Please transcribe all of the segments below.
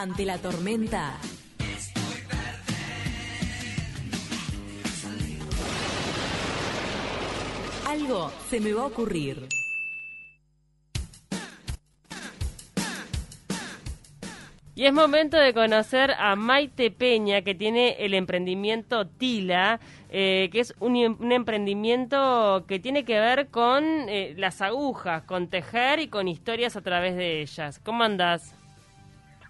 Ante la tormenta. Algo se me va a ocurrir. Y es momento de conocer a Maite Peña, que tiene el emprendimiento Tila, eh, que es un, emprendimiento que tiene que ver con eh, las agujas, con tejer y con historias a través de ellas. ¿Cómo andás?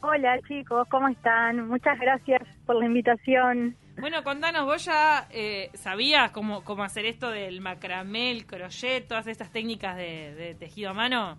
Hola chicos, ¿cómo están? Muchas gracias por la invitación. Bueno, contanos, vos ya eh, sabías cómo, cómo hacer esto del macramé, el crochet, todas estas técnicas de, de tejido a mano.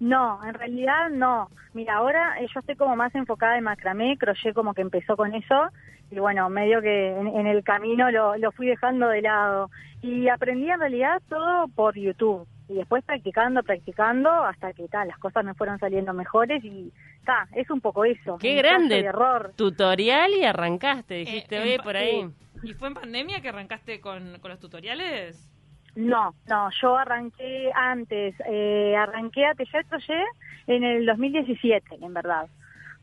No, en realidad no. Mira, ahora eh, yo estoy como más enfocada en macramé, crochet como que empezó con eso y bueno, medio que en, en el camino lo, lo, fui dejando de lado. Y aprendí en realidad todo por YouTube y después practicando, practicando hasta que tal, las cosas me fueron saliendo mejores y ta, es un poco eso. Qué grande error. tutorial y arrancaste, dijiste, eh, oye, por ahí. ¿Y fue en pandemia que arrancaste con, con los tutoriales? No, no, yo arranqué antes, eh, arranqué a tejer crochet en el 2017, en verdad.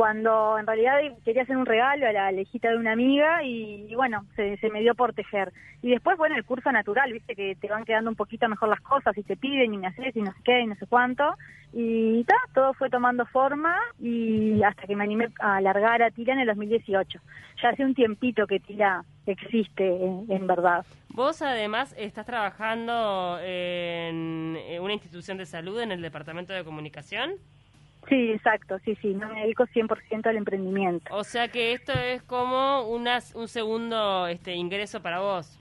Cuando en realidad quería hacer un regalo a la lejita de una amiga y, bueno, se, se, me dio por tejer. Y después, bueno, el curso natural, viste que te van quedando un poquito mejor las cosas y te piden y me haces y no sé qué y no sé cuánto. Y ta, todo fue tomando forma y hasta que me animé a alargar a Tila en el 2018. Ya hace un tiempito que Tila existe en, en verdad. Vos además estás trabajando en una institución de salud en el departamento de comunicación. Sí, exacto, sí, sí, no me dedico 100% al emprendimiento. O sea que esto es como unas, un segundo este, ingreso para vos.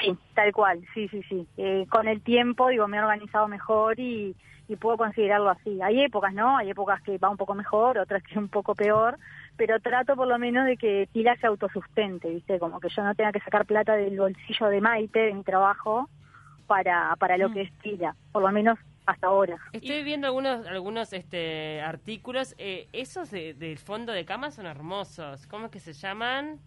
Sí, tal cual, sí, sí, sí. Eh, con el tiempo, digo, me he organizado mejor y, y puedo considerarlo así. Hay épocas, ¿no? Hay épocas que va un poco mejor, otras que un poco peor, pero trato por lo menos de que Tila se autosustente, ¿viste? Como que yo no tenga que sacar plata del bolsillo de Maite, de mi trabajo, para, para lo mm. que es Tila, por lo menos hasta ahora. Estoy viendo algunos algunos este artículos, eh, esos del de fondo de cama son hermosos, ¿cómo es que se llaman?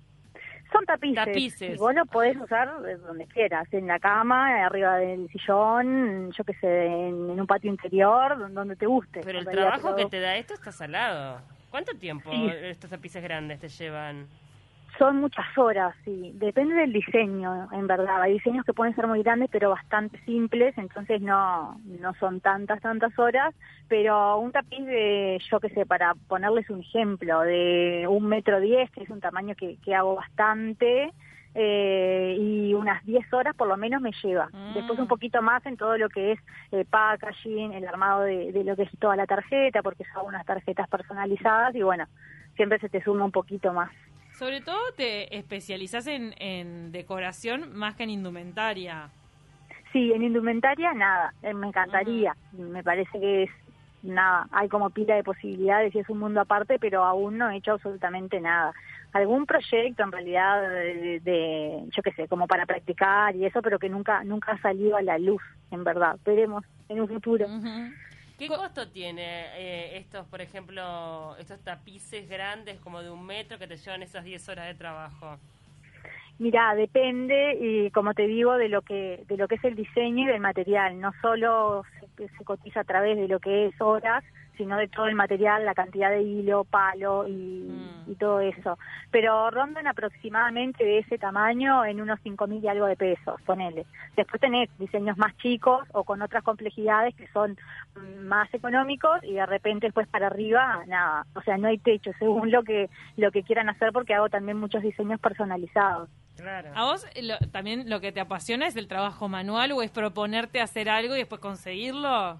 Son tapices. tapices. Y vos lo podés usar donde quieras, en la cama, arriba del sillón, yo qué sé, en, en un patio interior, donde te guste. Pero el trabajo que te da esto está salado. ¿Cuánto tiempo sí. estos tapices grandes te llevan? Son muchas horas, sí. Depende del diseño, en verdad. Hay diseños que pueden ser muy grandes, pero bastante simples, entonces no, no son tantas, tantas horas. Pero un tapiz de, yo qué sé, para ponerles un ejemplo, de un metro diez, que es un tamaño que, que hago bastante, eh, y unas 10 horas por lo menos me lleva. Mm. Después un poquito más en todo lo que es eh, packaging, el armado de, de, lo que es toda la tarjeta, porque son unas tarjetas personalizadas y bueno, siempre se te suma un poquito más. Sobre todo te especializas en, en decoración más que en indumentaria. Sí, en indumentaria nada, eh, me encantaría, uh -huh. me parece que es nada, hay como pila de posibilidades y es un mundo aparte, pero aún no he hecho absolutamente nada. Algún proyecto en realidad de, de yo qué sé, como para practicar y eso, pero que nunca nunca ha salido a la luz, en verdad. Veremos en un futuro. Uh -huh. ¿Qué costo tiene eh, estos, por ejemplo, estos tapices grandes como de un metro que te llevan esas 10 horas de trabajo? Mira, depende y como te digo de lo que de lo que es el diseño y del material. No solo se, se cotiza a través de lo que es horas, sino de todo el material, la cantidad de hilo, palo y, mm. y todo eso. Pero rondan aproximadamente de ese tamaño en unos 5.000 y algo de pesos, ponele. Después tenés diseños más chicos o con otras complejidades que son más económicos y de repente después para arriba, nada. O sea, no hay techo según lo que, lo que quieran hacer porque hago también muchos diseños personalizados. Claro. ¿A vos lo, también lo que te apasiona es el trabajo manual o es proponerte hacer algo y después conseguirlo?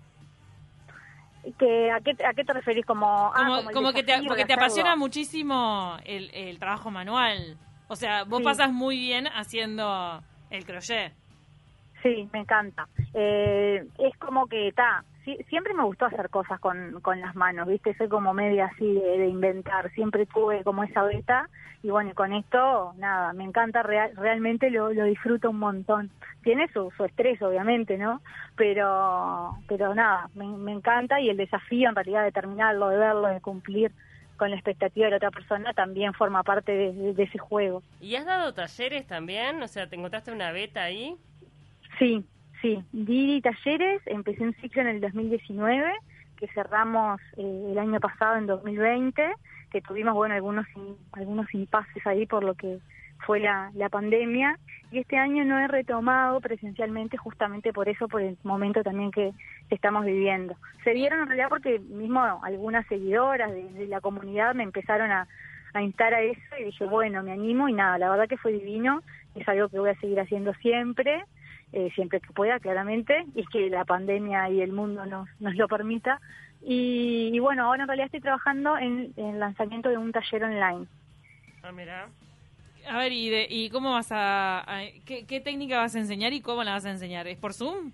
Que, ¿a, qué, ¿A qué te referís? Como, como, ah, como, como que te, porque te apasiona muchísimo el, el, trabajo manual. O sea, vos sí. pasas muy bien haciendo el crochet. Sí, me encanta. Eh, es como que está. Sí, siempre me gustó hacer cosas con, con las manos, ¿viste? Soy como media así de, de, inventar. Siempre tuve como esa beta. Y bueno, con esto, nada, me encanta, real, realmente lo, lo disfruto un montón. Tiene su, su estrés, obviamente, ¿no? Pero, pero nada, me, me encanta y el desafío en realidad de terminarlo, de verlo, de cumplir con la expectativa de la otra persona también forma parte de, de, de ese juego. ¿Y has dado talleres también? O sea, ¿te encontraste una beta ahí? Sí, sí. Di talleres, empecé un ciclo en el 2019 que cerramos eh, el año pasado en 2020 que tuvimos, bueno, algunos, algunos impases ahí por lo que fue la, la pandemia y este año no he retomado presencialmente justamente por eso, por el momento también que, estamos viviendo. Se dieron en realidad porque mismo algunas seguidoras de, la comunidad me empezaron a, instar a eso y dije, bueno, me animo y nada, la verdad que fue divino, es algo que voy a seguir haciendo siempre, eh, siempre que pueda, claramente, y que la pandemia y el mundo nos, nos lo permita. Y, bueno, ahora en realidad estoy trabajando en, en el lanzamiento de un taller online. Ah, mira. A ver, ¿y, de, y cómo vas a, qué, técnica vas a enseñar y cómo la vas a enseñar? ¿Es por Zoom?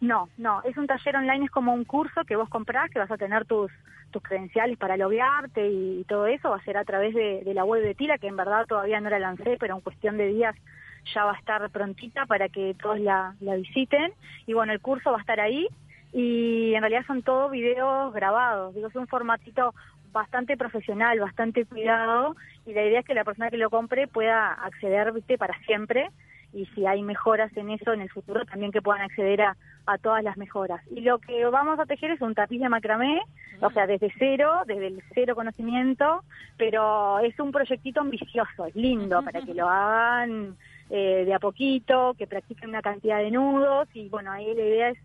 No, no, es un taller online, es como un curso que vos comprás, que vas a tener tus, tus credenciales para loguearte y, todo eso, va a ser a través de, la web de Tila, que en verdad todavía no la lancé, pero en cuestión de días ya va a estar prontita para que todos la, la visiten. Y bueno, el curso va a estar ahí y en realidad son todos videos grabados, digo, es un formatito bastante profesional, bastante cuidado y la idea es que la persona que lo compre pueda acceder, viste, para siempre y si hay mejoras en eso en el futuro también que puedan acceder a, todas las mejoras. Y lo que vamos a tejer es un tapiz de macramé, o sea, desde cero, desde el cero conocimiento, pero es un proyectito ambicioso, es lindo para que lo hagan eh, de a poquito, que practiquen una cantidad de nudos y bueno, ahí la idea es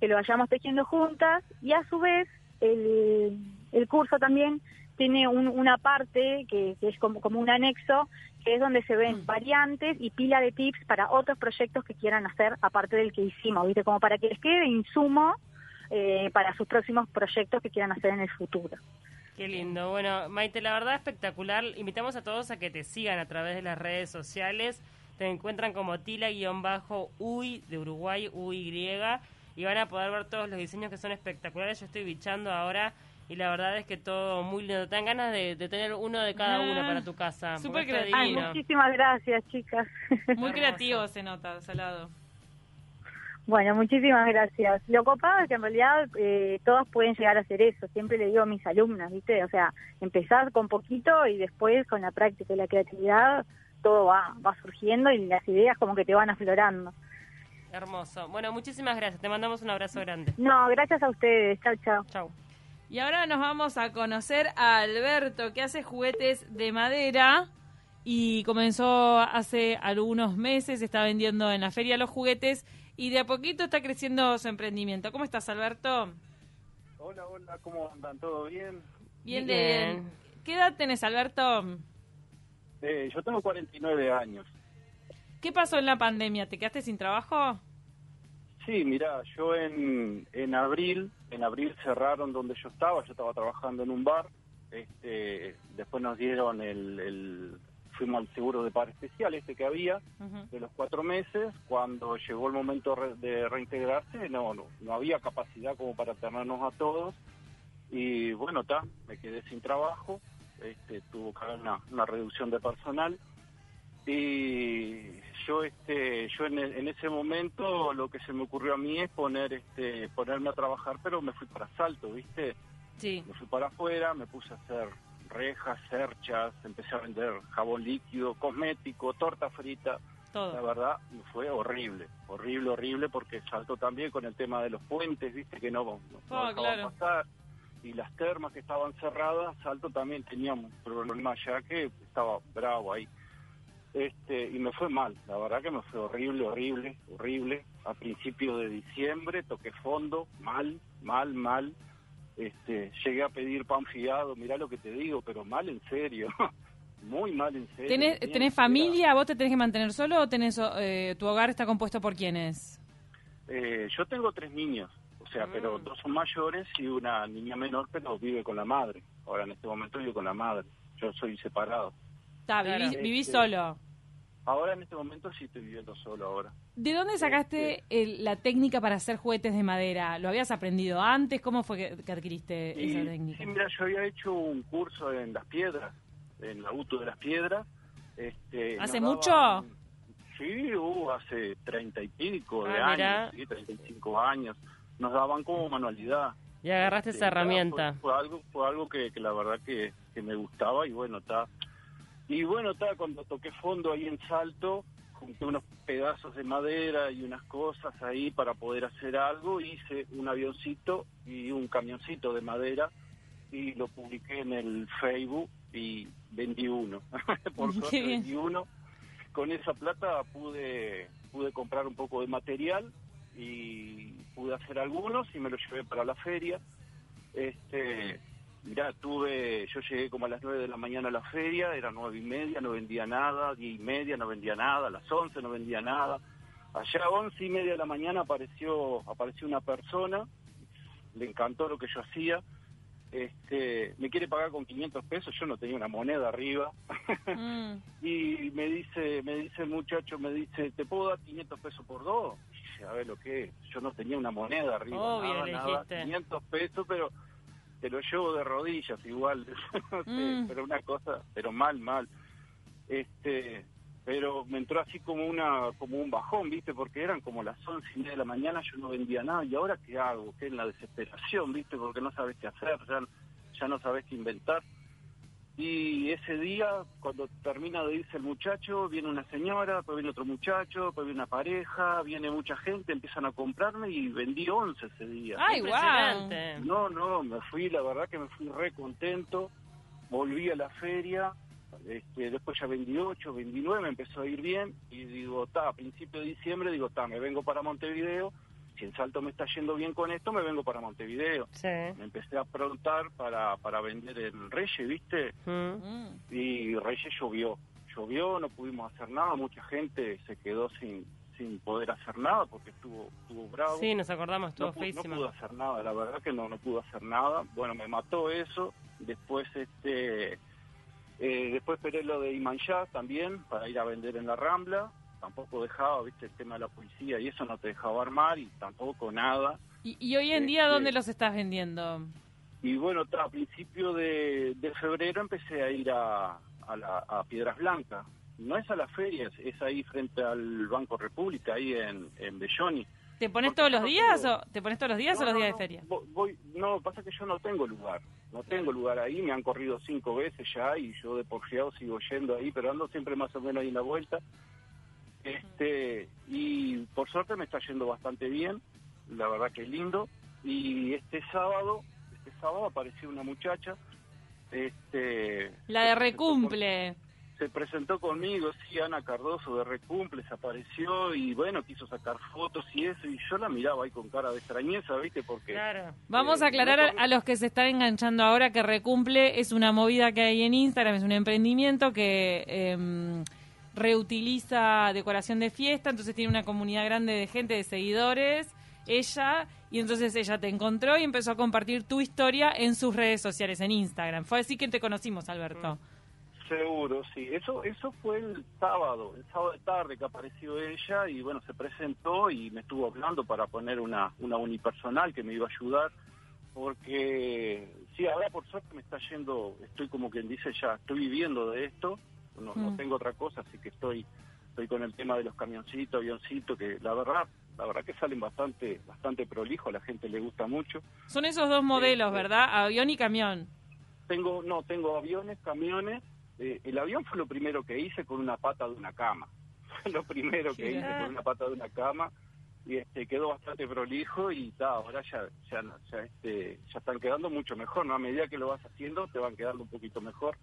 que lo vayamos tejiendo juntas y a su vez el el curso también tiene una parte que, es como, como, un anexo, que es donde se ven mm. variantes y pila de tips para otros proyectos que quieran hacer aparte del que hicimos, ¿viste? Como para que les quede insumo eh, para sus próximos proyectos que quieran hacer en el futuro. Qué lindo. Bueno, Maite, la verdad espectacular. Invitamos a todos a que te sigan a través de las redes sociales. Te encuentran como tila-uy de Uruguay, UY, y van a poder ver todos los diseños que son espectaculares. Yo estoy bichando ahora y la verdad es que todo muy lindo. Te dan ganas de, tener uno de cada uno para tu casa. Súper creativo. muchísimas gracias, chicas. Muy creativo se nota, Salado. Bueno, muchísimas gracias. Lo copado es que en realidad eh, todos pueden llegar a hacer eso. Siempre le digo a mis alumnas, ¿viste? O sea, empezar con poquito y después con la práctica y la creatividad todo va, va surgiendo y las ideas como que te van aflorando. Hermoso. Bueno, muchísimas gracias. Te mandamos un abrazo grande. No, gracias a ustedes. Chao, chao. Chao. Y ahora nos vamos a conocer a Alberto, que hace juguetes de madera y comenzó hace algunos meses, está vendiendo en la feria los juguetes y de a poquito está creciendo su emprendimiento. ¿Cómo estás, Alberto? Hola, hola, ¿cómo andan? ¿Todo bien? Bien, bien. ¿Qué edad tenés, Alberto? Eh, yo tengo 49 años. ¿Qué pasó en la pandemia? ¿Te quedaste sin trabajo? Sí, mira, yo en, en abril, en abril cerraron donde yo estaba, yo estaba trabajando en un bar, este, después nos dieron el, el fuimos al seguro de par especial este que había de los cuatro meses, cuando llegó el momento de reintegrarse no, no, no había capacidad como para tenernos a todos y bueno, está, me quedé sin trabajo, este, tuvo que haber una, una reducción de personal y yo este yo en, ese momento lo que se me ocurrió a mí es poner este ponerme a trabajar pero me fui para Salto viste sí. Me fui para afuera me puse a hacer rejas cerchas empecé a vender jabón líquido cosmético torta frita. Todo. la verdad fue horrible horrible horrible porque Salto también con el tema de los puentes viste que no, no, oh, claro. pasar. Y las termas que estaban cerradas Salto también tenía un problema ya que estaba bravo ahí este, y me fue mal, la verdad que me fue horrible, horrible, horrible. A principios de diciembre toqué fondo, mal, mal, mal. Este, llegué a pedir pan fiado, mirá lo que te digo, pero mal en serio. Muy mal en serio. ¿Tenés, ¿tenés familia? ¿Vos te tenés que mantener solo o tenés, eh, tu hogar está compuesto por quiénes? Eh, yo tengo tres niños, o sea, pero mm. dos son mayores y una niña menor, pero vive con la madre. Ahora en este momento vivo con la madre. Yo soy separado. Está, vivís, este, solo. Ahora en este momento sí estoy viviendo solo ahora. ¿De dónde sacaste este, la técnica para hacer juguetes de madera? ¿Lo habías aprendido antes? ¿Cómo fue que, adquiriste esa técnica? Sí, mira, yo había hecho un curso en las piedras, en la UTU de las piedras. Este, ¿Hace mucho? sí, uh, hace treinta y pico de ah, años, sí, treinta y cinco años. Nos daban como manualidad. Y agarraste esa este, herramienta. Fue, algo, fue algo que, que la verdad que, que me gustaba y bueno, está y bueno, está cuando toqué fondo ahí en Salto, junté unos pedazos de madera y unas cosas ahí para poder hacer algo, hice un avioncito y un camioncito de madera y lo publiqué en el Facebook y vendí uno. Por suerte vendí uno. Con esa plata pude pude comprar un poco de material y pude hacer algunos y me los llevé para la feria. Este, mirá, tuve, yo llegué como a las 9 de la mañana a la feria, era nueve y media, no vendía nada, diez y media, no vendía nada, a las 11 no vendía nada. Allá a once y media de la mañana apareció, apareció una persona, le encantó lo que yo hacía, este, me quiere pagar con 500 pesos, yo no tenía una moneda arriba, Mm. y me dice, me dice el muchacho, me dice, ¿te puedo dar 500 pesos por dos? Y dije, a ver lo que es, yo no tenía una moneda arriba, Obvio, nada, nada, dijiste. 500 pesos, pero te lo llevo de rodillas igual, no sé, Mm. pero una cosa, pero mal, mal. Este, pero me entró así como una como un bajón, ¿viste? Porque eran como las once y media de la mañana, yo no vendía nada, ¿y ahora qué hago? ¿Qué en la desesperación, ¿viste? Porque no sabes qué hacer, ya, ya no sabes qué inventar. Y ese día, cuando termina de irse el muchacho, viene una señora, después viene otro muchacho, después viene una pareja, viene mucha gente, empiezan a comprarme y vendí 11 ese día. Ay, guau. Impresionante. No, no, me fui, la verdad que me fui re contento. Volví a la feria, este, después ya vendí 8, vendí 9, me empezó a ir bien. Y digo, ta, a principio de diciembre, digo, ta, me vengo para Montevideo. Si en Salto me está yendo bien con esto, me vengo para Montevideo. Sí. Me empecé a aprontar para, para vender en Reyes, ¿viste? Mm. Y Reyes llovió. Llovió, no pudimos hacer nada, mucha gente se quedó sin, sin poder hacer nada porque estuvo, estuvo bravo Sí, nos acordamos, estuvo no, no pude hacer nada, la verdad que no, no pude hacer nada. Bueno, me mató eso. Después, este, eh, después esperé lo de Imanjá también para ir a vender en la Rambla. Tampoco dejaba, viste, el tema de la policía y eso no te dejaba armar y tampoco nada. ¿Y, y hoy en día Este- dónde los estás vendiendo? Y bueno, a principio de, de febrero empecé a ir a, a, la- a Piedras Blancas. No es a la feria, es, ahí frente al Banco República, ahí en, en Belloni. ¿Te pones Porque todos los no días tengo- o te pones todos los días No, o los no, días de feria? vo- Voy, no, pasa que yo no tengo lugar. No tengo lugar ahí. Me han corrido cinco veces ya y yo de porfiado sigo yendo ahí, pero ando siempre más o menos ahí en la vuelta. Este, y por suerte me está yendo bastante bien. La verdad que es lindo. Y este sábado, este sábado apareció una muchacha. Este, La de recumple. se presentó conmigo, sí, Ana Cardoso de Recumple, se apareció y bueno, quiso sacar fotos y eso, y yo la miraba ahí con cara de extrañeza, ¿viste? Porque Claro. Vamos a Eh, aclarar a, no- a los que se están enganchando ahora que Recumple es una movida que hay en Instagram, es un emprendimiento que em, reutiliza decoración de fiesta, entonces tiene una comunidad grande de gente, de seguidores, ella, y entonces ella te encontró y empezó a compartir tu historia en sus redes sociales, en Instagram. Fue así que te conocimos, Alberto. Seguro, sí. Eso eso fue el sábado, el sábado de tarde que apareció ella y bueno, se presentó y me estuvo hablando para poner una, una unipersonal que me iba a ayudar porque sí, ahora por suerte me está yendo, estoy como quien dice ya, estoy viviendo de esto, no, no tengo otra cosa, así que estoy estoy con el tema de los camioncitos, avioncitos, que la verdad, la verdad que salen bastante bastante prolijos, a la gente le gusta mucho. Son esos dos modelos, sí. ¿verdad? Avión y camión. Tengo, no, tengo aviones, camiones. Eh, el avión fue lo primero que hice con una pata de una cama. Fue lo primero que hice con una pata de una cama. Y este quedó bastante prolijo y ta, ahora ya ya, ya, este, ya están quedando mucho mejor, ¿no? A medida que lo vas haciendo te van quedando un poquito mejor.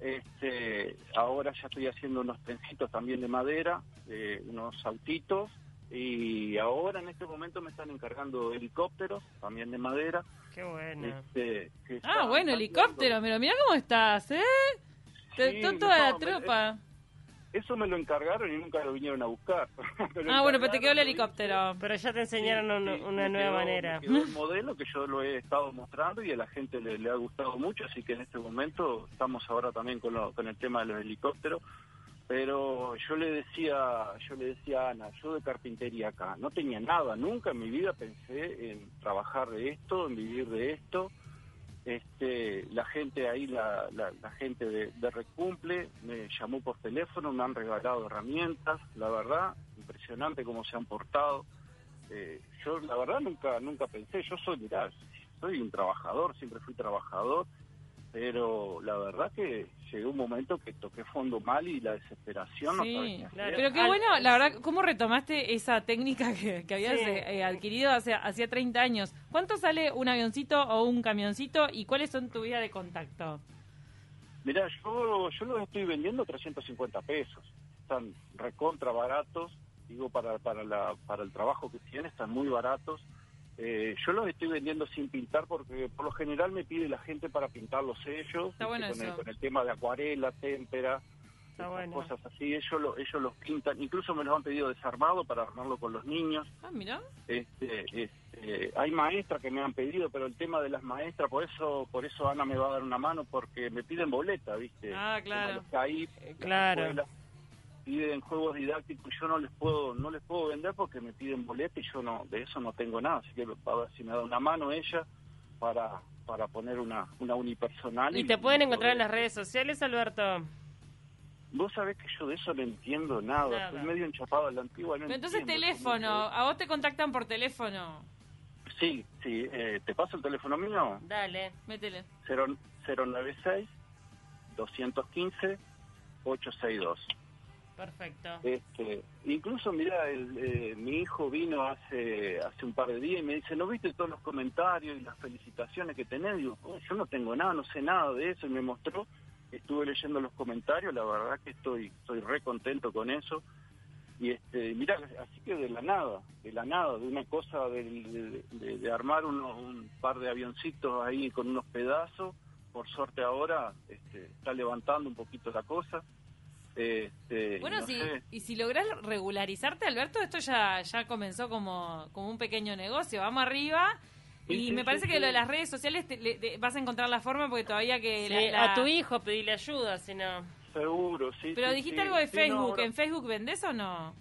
Este, ahora ya estoy haciendo unos trencitos también de madera, eh, unos autitos y ahora en este momento me están encargando helicópteros también de madera. Qué bueno. Este, Ah, bueno, helicóptero, pero mira cómo estás, ¿eh? Sí, to- toda la me- tropa. Eso me lo encargaron y nunca lo vinieron a buscar. Ah, bueno, pero te quedó el helicóptero. Pero ya te enseñaron Sí, una, sí, una me nueva quedó- manera. me quedó el modelo que yo lo he estado mostrando y a la gente le, le ha gustado mucho, así que en este momento estamos ahora también con, lo- con el tema de los helicópteros. Pero yo le decía, yo le decía a Ana, yo de carpintería acá, no tenía nada, nunca en mi vida pensé en trabajar de esto, en vivir de esto. Este, la gente ahí, la, la, la gente de, de Recumple me llamó por teléfono, me han regalado herramientas, la verdad, impresionante cómo se han portado. Eh, yo la verdad nunca nunca pensé, yo soy, mirá, soy un trabajador, siempre fui trabajador, pero la verdad que llegó un momento que toqué fondo mal y la desesperación no sabía Sí, qué hacer. claro. pero qué bueno, la verdad, ¿cómo retomaste esa técnica que, que habías Sí. eh, adquirido hace, hacía 30 años? ¿Cuánto sale un avioncito o un camioncito y cuáles son tu vía de contacto? Mira, yo, yo los estoy vendiendo 350 pesos. Están recontra baratos, digo, para, para, la, para el trabajo que tienen, están muy baratos. Eh, yo los estoy vendiendo sin pintar porque por lo general me pide la gente para pintar los sellos, Está bueno con, el, con el tema de acuarela, témpera, Está esas bueno. cosas así. Ellos, lo- ellos los pintan, incluso me los han pedido desarmado para armarlo con los niños. Ah, mira. Este, este, hay maestras que me han pedido, pero el tema de las maestras, por eso por eso Ana me va a dar una mano, porque me piden boleta, ¿viste? Ah, claro. Como los CAIP, Eh, claro. Piden juegos didácticos y yo no les puedo no les puedo vender porque me piden boleta y yo no de eso no tengo nada, así que a ver si me da una mano ella para para poner una una unipersonal. ¿Y te pueden encontrar en las redes sociales, Alberto? Vos sabés que yo de eso no entiendo nada, Nada. estoy medio enchapado a la antigua. No Pero entonces teléfono, a vos te contactan por teléfono. Sí, sí, eh, ¿te paso el teléfono mío? Dale. Métele. 0, 096 215 862. Perfecto. Este, incluso, mira, eh, mi hijo vino hace hace un par de días y me dice, ¿no viste todos los comentarios y las felicitaciones que tenés? Digo, "Oh, yo no tengo nada, no sé nada de eso. Y me mostró, estuve leyendo los comentarios, la verdad que estoy estoy re contento con eso. Y este, mira, así que de la nada, de la nada, de una cosa de, de- armar uno- un par de avioncitos ahí con unos pedazos, por suerte ahora este, está levantando un poquito la cosa. Este, Bueno, no sé. y si lográs regularizarte, Alberto, esto ya, ya comenzó como, como un pequeño negocio. Vamos arriba. Sí, Y sí, me sí, parece que sí. lo de las redes sociales te- le- te- vas a encontrar la forma porque todavía que... Sí, la- la- A tu hijo pedirle ayuda, si no. Seguro, sí. Pero sí, dijiste sí. algo de Sí, no, Facebook. ahora- ¿En Facebook vendés o no?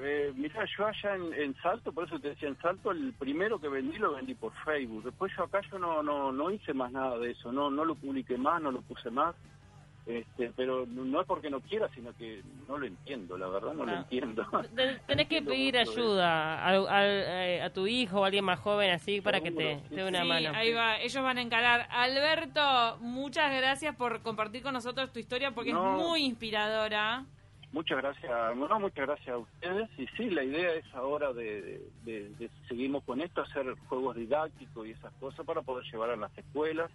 Eh, mira, yo allá en, en Salto, por eso te decía en Salto, el primero que vendí lo vendí por Facebook. Después yo acá yo no no no hice más nada de eso, no no lo publiqué más, no lo puse más. Este, pero no es porque no quiera, sino que no lo entiendo, la verdad no lo Ah. entiendo. Te- Tenés que Entiendo pedir ayuda al- al- eh, a tu hijo o a alguien más joven así para que te, sí, dé una sí, mano. ahí va, ellos van a encarar. Alberto, muchas gracias por compartir con nosotros tu historia porque No. es muy inspiradora. Muchas gracias, no, muchas gracias a ustedes. Y sí, la idea es ahora de, de, de- de- seguimos con esto, hacer juegos didácticos y esas cosas para poder llevar a las escuelas.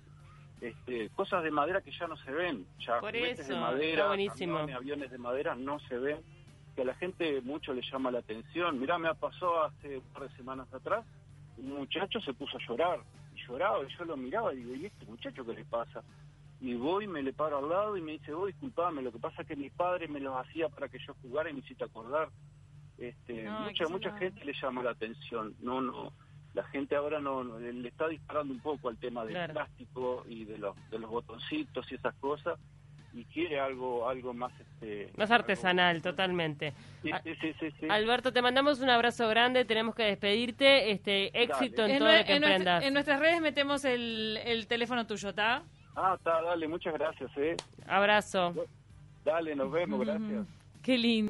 Este, cosas de madera que ya no se ven, ya Por eso, de madera, camiones, aviones de madera no se ven, que a la gente mucho le llama la atención. Mirá, me pasó hace un par de semanas atrás, un muchacho se puso a llorar, y lloraba, y yo lo miraba y digo, ¿y este muchacho qué le pasa? y voy, me le paro al lado y me dice, voy, disculpame, lo que pasa es que mi padre me los hacía para que yo jugara y me hiciste acordar. Este, mucha mucha gente le llama la atención, no, no, la gente ahora no, no- le está disparando un poco al tema del Claro. plástico y de los, de los botoncitos y esas cosas y quiere algo, algo más, este, Más algo- artesanal, totalmente. Sí, Ah, sí, sí, sí. Alberto, te mandamos un abrazo grande, tenemos que despedirte. Este éxito en En, todo lo que en nuestra- emprendas. en nuestras redes metemos el, el teléfono tuyo, ¿está? Ah, está, dale, muchas gracias, eh. Abrazo. Dale, nos vemos, gracias. Qué lindo.